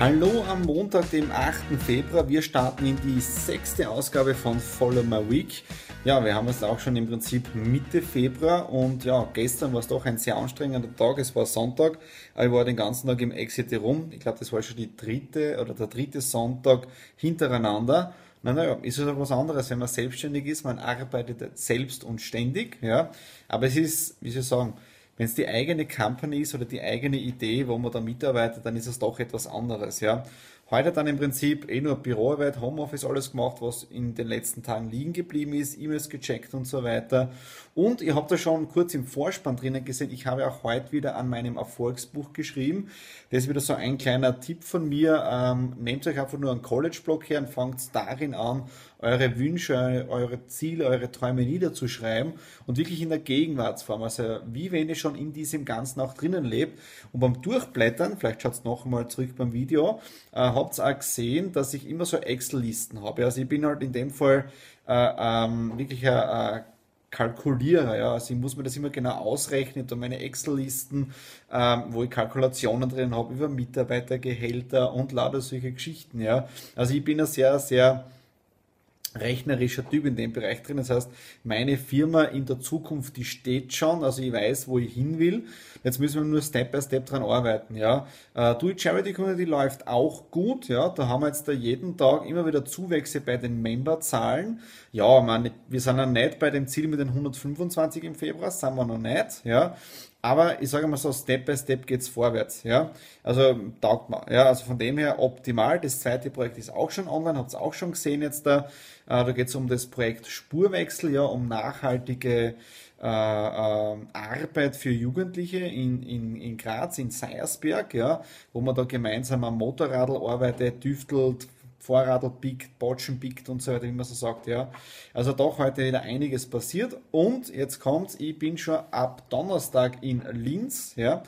Hallo am Montag, dem 8. Februar. Wir starten in die sechste Ausgabe von Follow My Week. Ja, wir haben es auch schon im Prinzip Mitte Februar und ja, gestern war es doch ein sehr anstrengender Tag. Es war Sonntag. Ich war den ganzen Tag im Exit rum. Ich glaube, das war schon die dritte oder der dritte Sonntag hintereinander. Naja, ist es auch was anderes, wenn man selbstständig ist. Man arbeitet selbst und ständig. Ja, aber es ist, wie soll ich sagen, wenn es die eigene Company ist oder die eigene Idee, wo man da mitarbeitet, dann ist es doch etwas anderes, ja. Heute dann im Prinzip eh nur Büroarbeit, Homeoffice, alles gemacht, was in den letzten Tagen liegen geblieben ist, E-Mails gecheckt und so weiter. Und ihr habt da schon kurz im Vorspann drinnen gesehen, ich habe auch heute wieder an meinem Erfolgsbuch geschrieben. Das ist wieder so ein kleiner Tipp von mir. Ähm, nehmt euch einfach nur einen College-Blog her und fangt darin an, eure Wünsche, eure Ziele, eure Träume niederzuschreiben und wirklich in der Gegenwartsform. Also wie wenn ihr schon in diesem Ganzen auch drinnen lebt. Und beim Durchblättern, vielleicht schaut es noch einmal zurück beim Video, äh, habt ihr auch gesehen, dass ich immer so Excel-Listen habe. Also ich bin halt in dem Fall äh, ähm, wirklich ein Kalkulierer. Ja. Also ich muss mir das immer genau ausrechnen, da meine Excel-Listen, ähm, wo ich Kalkulationen drin habe über Mitarbeitergehälter und lauter solche Geschichten. Ja. Also ich bin ein sehr, sehr rechnerischer Typ in dem Bereich drin. Das heißt, meine Firma in der Zukunft, die steht schon, also ich weiß, wo ich hin will. Jetzt müssen wir nur Step by Step dran arbeiten, ja. Uh, Do It Charity Community läuft auch gut, ja. Da haben wir jetzt da jeden Tag immer wieder Zuwächse bei den Memberzahlen. Ja, man, wir sind ja nicht bei dem Ziel mit den 125 im Februar, sind wir noch nicht, ja. Aber ich sage mal so, Step by Step geht's vorwärts. Ja? Also taugt man. Ja? Also von dem her optimal. Das zweite Projekt ist auch schon online, habt ihr auch schon gesehen jetzt da. Äh, da geht's um das Projekt Spurwechsel, ja, um nachhaltige äh, äh, Arbeit für Jugendliche in, in, in Graz, in Seiersberg, ja, wo man da gemeinsam am Motorradl arbeitet, tüftelt, Vorradl biegt, Botschen biegt und so weiter, wie man so sagt, ja. Also doch heute wieder einiges passiert und jetzt kommt's, ich bin schon ab Donnerstag in Linz, ja.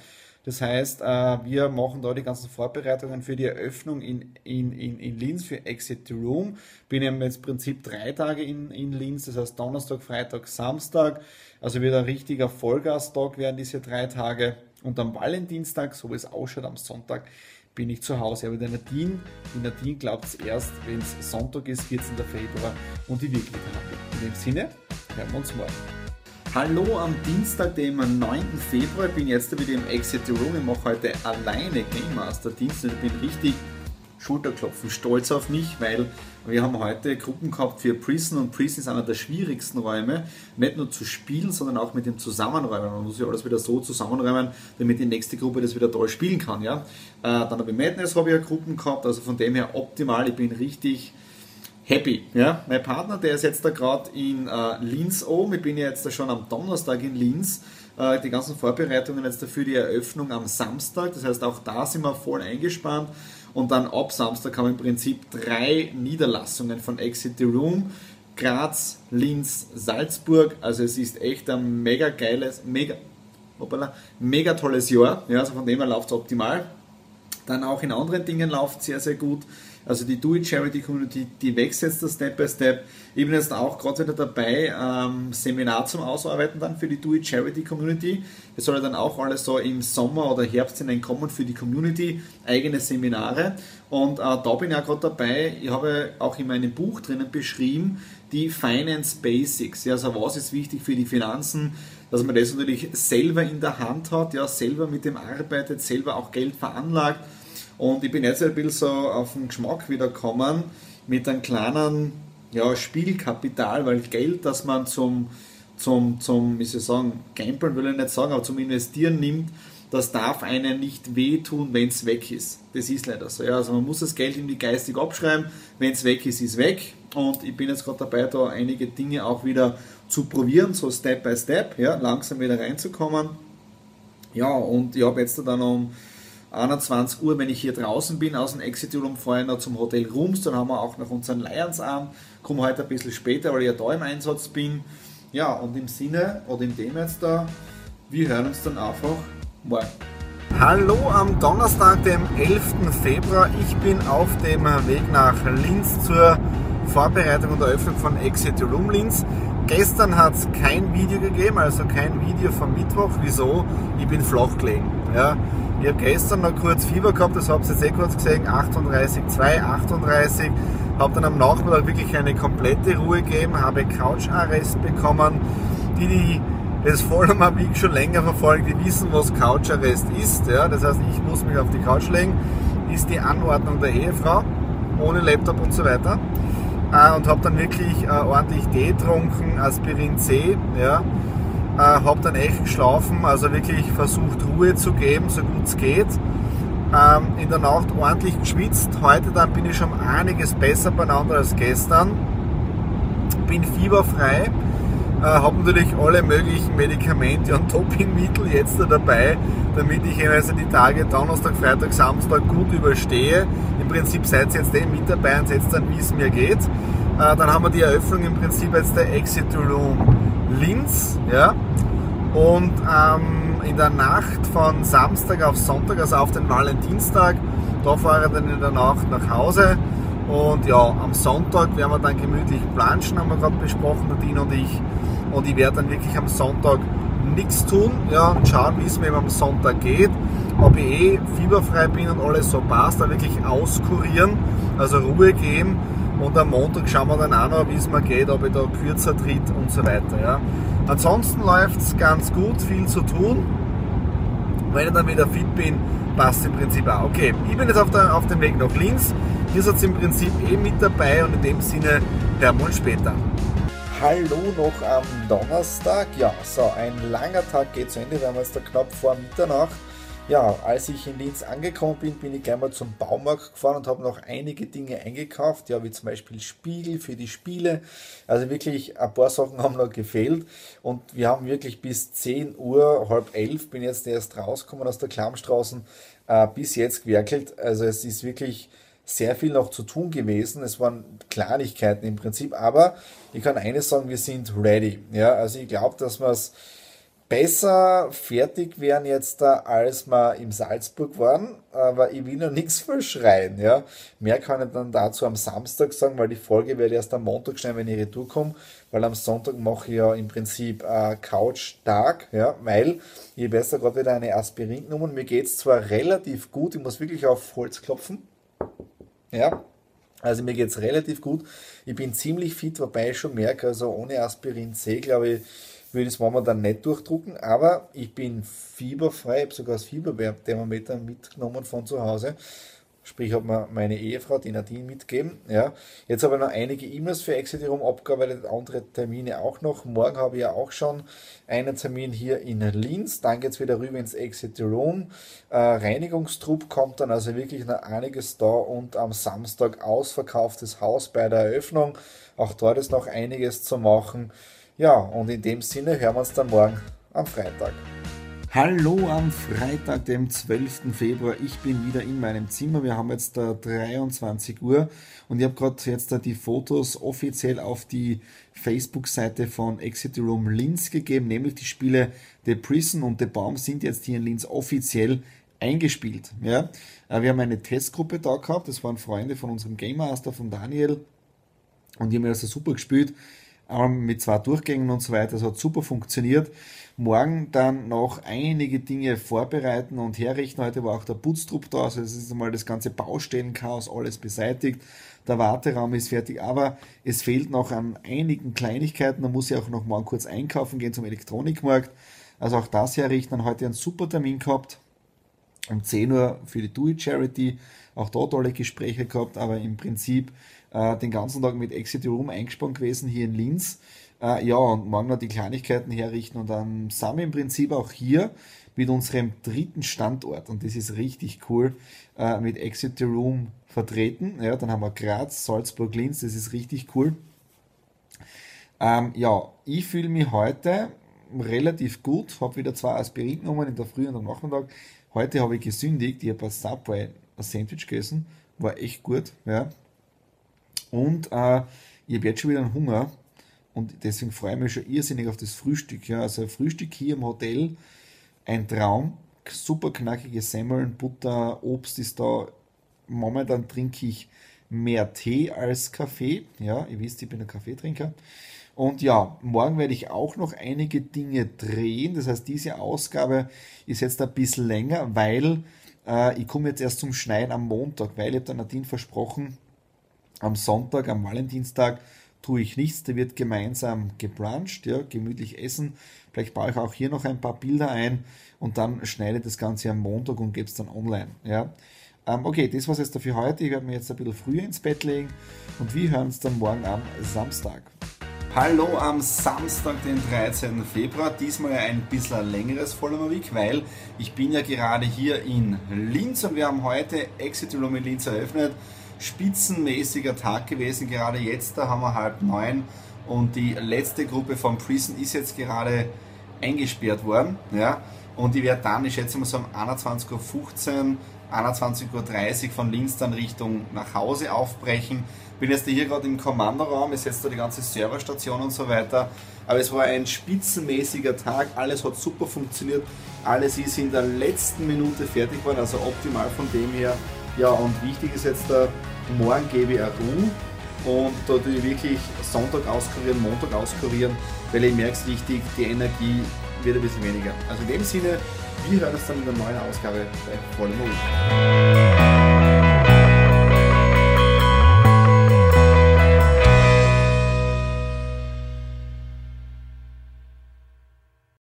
Das heißt, äh, wir machen da die ganzen Vorbereitungen für die Eröffnung in, in, in, in Linz für Exit the Room. Bin jetzt im Prinzip drei Tage in, in Linz, das heißt Donnerstag, Freitag, Samstag. Also wird ein richtiger Vollgastag werden diese drei Tage. Und am Valentinstag, so wie es ausschaut, am Sonntag, bin ich zu Hause. Aber der Nadine, die Nadine glaubt es erst, wenn es Sonntag ist, 14. Februar und die wirklich habe. In dem Sinne, hören wir uns morgen. Hallo am Dienstag, dem 9. Februar. Ich bin jetzt wieder im Exit Room. Ich mache heute alleine Game Master Dienst. Ich bin richtig Schulterklopfen, stolz auf mich, weil wir haben heute Gruppen gehabt für Prison und Prison ist einer der schwierigsten Räume, nicht nur zu spielen, sondern auch mit dem Zusammenräumen. Man muss ja alles wieder so zusammenräumen, damit die nächste Gruppe das wieder toll spielen kann. Ja? Äh, dann habe ich Madness habe ich ja Gruppen gehabt, also von dem her optimal, ich bin richtig happy. Ja? Mein Partner, der ist jetzt da gerade in äh, Linz oben, ich bin ja jetzt da schon am Donnerstag in Linz, äh, die ganzen Vorbereitungen jetzt dafür die Eröffnung am Samstag, das heißt auch da sind wir voll eingespannt und dann ab Samstag haben im Prinzip drei Niederlassungen von Exit the Room. Graz, Linz, Salzburg. Also es ist echt ein mega geiles, mega, hoppala, mega tolles Jahr. Ja, also von dem her läuft es optimal. Dann auch in anderen Dingen läuft sehr, sehr gut. Also die Do It Charity Community, die wächst jetzt Step by Step. Ich bin jetzt auch gerade wieder dabei, ähm, Seminar zum Ausarbeiten dann für die Do It Charity Community. Es soll dann auch alles so im Sommer oder Herbst hineinkommen für die Community, eigene Seminare. Und äh, da bin ich auch gerade dabei. Ich habe auch in meinem Buch drinnen beschrieben, die Finance Basics. Ja, also was ist wichtig für die Finanzen, dass man das natürlich selber in der Hand hat, ja, selber mit dem arbeitet, selber auch Geld veranlagt und ich bin jetzt ein bisschen so auf den Geschmack wieder gekommen mit einem kleinen ja, Spielkapital, weil Geld, das man zum, zum, zum wie soll ich sagen, Gamblen will ich nicht sagen, aber zum Investieren nimmt, das darf einen nicht wehtun, wenn es weg ist. Das ist leider so. Ja. Also man muss das Geld irgendwie geistig abschreiben. Wenn es weg ist, ist weg. Und ich bin jetzt gerade dabei, da einige Dinge auch wieder zu probieren, so Step by Step, ja, langsam wieder reinzukommen. Ja, und ich habe jetzt dann um 21 Uhr, wenn ich hier draußen bin, aus dem Exit Room vorher noch zum Hotel Rooms, dann haben wir auch noch unseren Lions an, komme heute ein bisschen später, weil ich ja da im Einsatz bin. Ja, und im Sinne, oder in dem jetzt da, wir hören uns dann einfach morgen. Hallo am Donnerstag, dem 11. Februar. Ich bin auf dem Weg nach Linz zur Vorbereitung und Eröffnung von Exit Room Linz. Gestern hat es kein Video gegeben, also kein Video vom Mittwoch. Wieso? Ich bin flach gelegen. Ja. Ich habe gestern noch kurz Fieber gehabt, das habt ihr jetzt eh kurz gesehen, 38,2, 38. Habe dann am Nachmittag wirklich eine komplette Ruhe gegeben, habe Coucharrest bekommen. Die, die das Vollmer Week schon länger verfolgt, die wissen, was Coucharrest ist. Ja? Das heißt, ich muss mich auf die Couch legen, ist die Anordnung der Ehefrau, ohne Laptop und so weiter. Äh, und habe dann wirklich äh, ordentlich Tee getrunken, Aspirin C, ja. Äh, habe dann echt geschlafen, also wirklich versucht Ruhe zu geben, so gut es geht. Ähm, in der Nacht ordentlich geschwitzt. Heute dann bin ich schon einiges besser beieinander als gestern. Bin fieberfrei äh, habe natürlich alle möglichen Medikamente und Dopingmittel jetzt dabei, damit ich also die Tage Donnerstag, Freitag, Samstag gut überstehe. Im Prinzip seid ihr jetzt eh mit dabei und seht dann, wie es mir geht. Äh, dann haben wir die Eröffnung im Prinzip jetzt der Exit Room Linz. Ja? Und ähm, in der Nacht von Samstag auf Sonntag, also auf den Valentinstag, da fahre ich dann in der Nacht nach Hause. Und ja, am Sonntag werden wir dann gemütlich planschen, haben wir gerade besprochen, Dino und ich und ich werde dann wirklich am Sonntag nichts tun ja, und schauen, wie es mir am Sonntag geht. Ob ich eh fieberfrei bin und alles so passt, dann wirklich auskurieren, also Ruhe geben und am Montag schauen wir dann auch noch, wie es mir geht, ob ich da kürzer tritt und so weiter. Ja. Ansonsten läuft es ganz gut, viel zu tun. Wenn ich dann wieder fit bin, passt im Prinzip auch. Okay, ich bin jetzt auf, der, auf dem Weg nach Linz. Ihr seid im Prinzip eh mit dabei und in dem Sinne hören wir uns später. Hallo noch am Donnerstag. Ja, so ein langer Tag geht zu Ende. Wir haben jetzt da knapp vor Mitternacht. Ja, als ich in Linz angekommen bin, bin ich gleich mal zum Baumarkt gefahren und habe noch einige Dinge eingekauft, ja, wie zum Beispiel Spiegel für die Spiele. Also wirklich ein paar Sachen haben noch gefehlt und wir haben wirklich bis 10 Uhr, halb elf, bin jetzt erst rausgekommen aus der Klammstraßen, äh, bis jetzt gewerkelt. Also es ist wirklich sehr viel noch zu tun gewesen. Es waren Kleinigkeiten im Prinzip, aber ich kann eines sagen, wir sind ready. Ja, also ich glaube, dass wir es besser fertig wären jetzt als wir im Salzburg waren, aber ich will noch nichts verschreien. Ja. Mehr kann ich dann dazu am Samstag sagen, weil die Folge werde erst am Montag schneiden, wenn ich retour komme, weil am Sonntag mache ich ja im Prinzip äh, Couch-Tag, ja, weil ich erst gerade wieder eine Aspirin genommen. Mir geht es zwar relativ gut, ich muss wirklich auf Holz klopfen, ja, also mir geht es relativ gut. Ich bin ziemlich fit, wobei ich schon merke, also ohne Aspirin C, glaube ich, würde ich es momentan nicht durchdrucken, aber ich bin fieberfrei, habe sogar das Fieberthermometer mitgenommen von zu Hause Sprich, hat mir meine Ehefrau, die Nadine, mitgegeben. Ja. Jetzt habe ich noch einige E-Mails für Exit Room abgearbeitet, andere Termine auch noch. Morgen habe ich ja auch schon einen Termin hier in Linz. Dann geht es wieder rüber ins Exit Room. Äh, Reinigungstrupp kommt dann also wirklich noch einiges da und am Samstag ausverkauftes Haus bei der Eröffnung. Auch dort ist noch einiges zu machen. Ja, und in dem Sinne hören wir uns dann morgen am Freitag. Hallo am Freitag, dem 12. Februar. Ich bin wieder in meinem Zimmer. Wir haben jetzt da 23 Uhr und ich habe gerade jetzt da die Fotos offiziell auf die Facebook-Seite von Exit Room Linz gegeben, nämlich die Spiele The Prison und The Baum sind jetzt hier in Linz offiziell eingespielt. Ja? Äh, wir haben eine Testgruppe da gehabt, das waren Freunde von unserem Game Master, von Daniel und die haben also super gespielt mit zwei Durchgängen und so weiter. Das hat super funktioniert. Morgen dann noch einige Dinge vorbereiten und herrichten. Heute war auch der Putztrupp da, also es ist einmal das ganze Baustellenchaos, alles beseitigt. Der Warteraum ist fertig, aber es fehlt noch an einigen Kleinigkeiten. Da muss ich auch noch morgen kurz einkaufen gehen zum Elektronikmarkt. Also auch das herrichten. Dann heute einen super Termin gehabt. Um 10 Uhr für die Do It Charity. Auch dort tolle Gespräche gehabt, aber im Prinzip äh, den ganzen Tag mit Exit Room eingespannt gewesen hier in Linz. Äh, ja, und morgen noch die Kleinigkeiten herrichten und dann sind wir im Prinzip auch hier mit unserem dritten Standort und das ist richtig cool äh, mit Exit the Room vertreten. Ja, dann haben wir Graz, Salzburg, Linz, das ist richtig cool. Ähm, ja, ich fühle mich heute relativ gut, habe wieder zwei Aspirin genommen in der Früh und am Nachmittag. Heute habe ich gesündigt, ich habe bei Subway ein Sandwich gegessen, war echt gut. Ja. Und äh, ich habe jetzt schon wieder einen Hunger und deswegen freue ich mich schon irrsinnig auf das Frühstück. Ja. Also Frühstück hier im Hotel, ein Traum, super knackige Semmeln, Butter, Obst ist da. Momentan trinke ich mehr Tee als Kaffee. Ja, ihr wisst, ich bin ein Kaffeetrinker. Und ja, morgen werde ich auch noch einige Dinge drehen. Das heißt, diese Ausgabe ist jetzt ein bisschen länger, weil äh, ich komme jetzt erst zum Schneiden am Montag, weil ich habe der Nadine versprochen, am Sonntag, am Valentinstag tue ich nichts. Da wird gemeinsam gebruncht, ja, gemütlich essen. Vielleicht baue ich auch hier noch ein paar Bilder ein und dann schneide das Ganze am Montag und gebe es dann online. Ja. Ähm, okay, das war es jetzt für heute. Ich werde mir jetzt ein bisschen früher ins Bett legen und wir hören uns dann morgen am Samstag. Hallo am Samstag, den 13. Februar. Diesmal ein bisschen längeres Follow Week, weil ich bin ja gerade hier in Linz und wir haben heute Exit Room in Linz eröffnet. Spitzenmäßiger Tag gewesen, gerade jetzt, da haben wir halb neun und die letzte Gruppe von Prison ist jetzt gerade eingesperrt worden. Ja? Und ich werde dann, ich schätze mal so um 21.15 Uhr, 21.30 Uhr von Linz dann Richtung nach Hause aufbrechen bin jetzt hier gerade im Kommandoraum, ist jetzt da die ganze Serverstation und so weiter. Aber es war ein spitzenmäßiger Tag, alles hat super funktioniert, alles ist in der letzten Minute fertig geworden, also optimal von dem her. Ja, und wichtig ist jetzt, da, morgen gebe ich eine Ruhe und da tue ich wirklich Sonntag auskurieren, Montag auskurieren, weil ich merke es richtig, die Energie wird ein bisschen weniger. Also in dem Sinne, wir hören uns dann in der neuen Ausgabe bei Vollem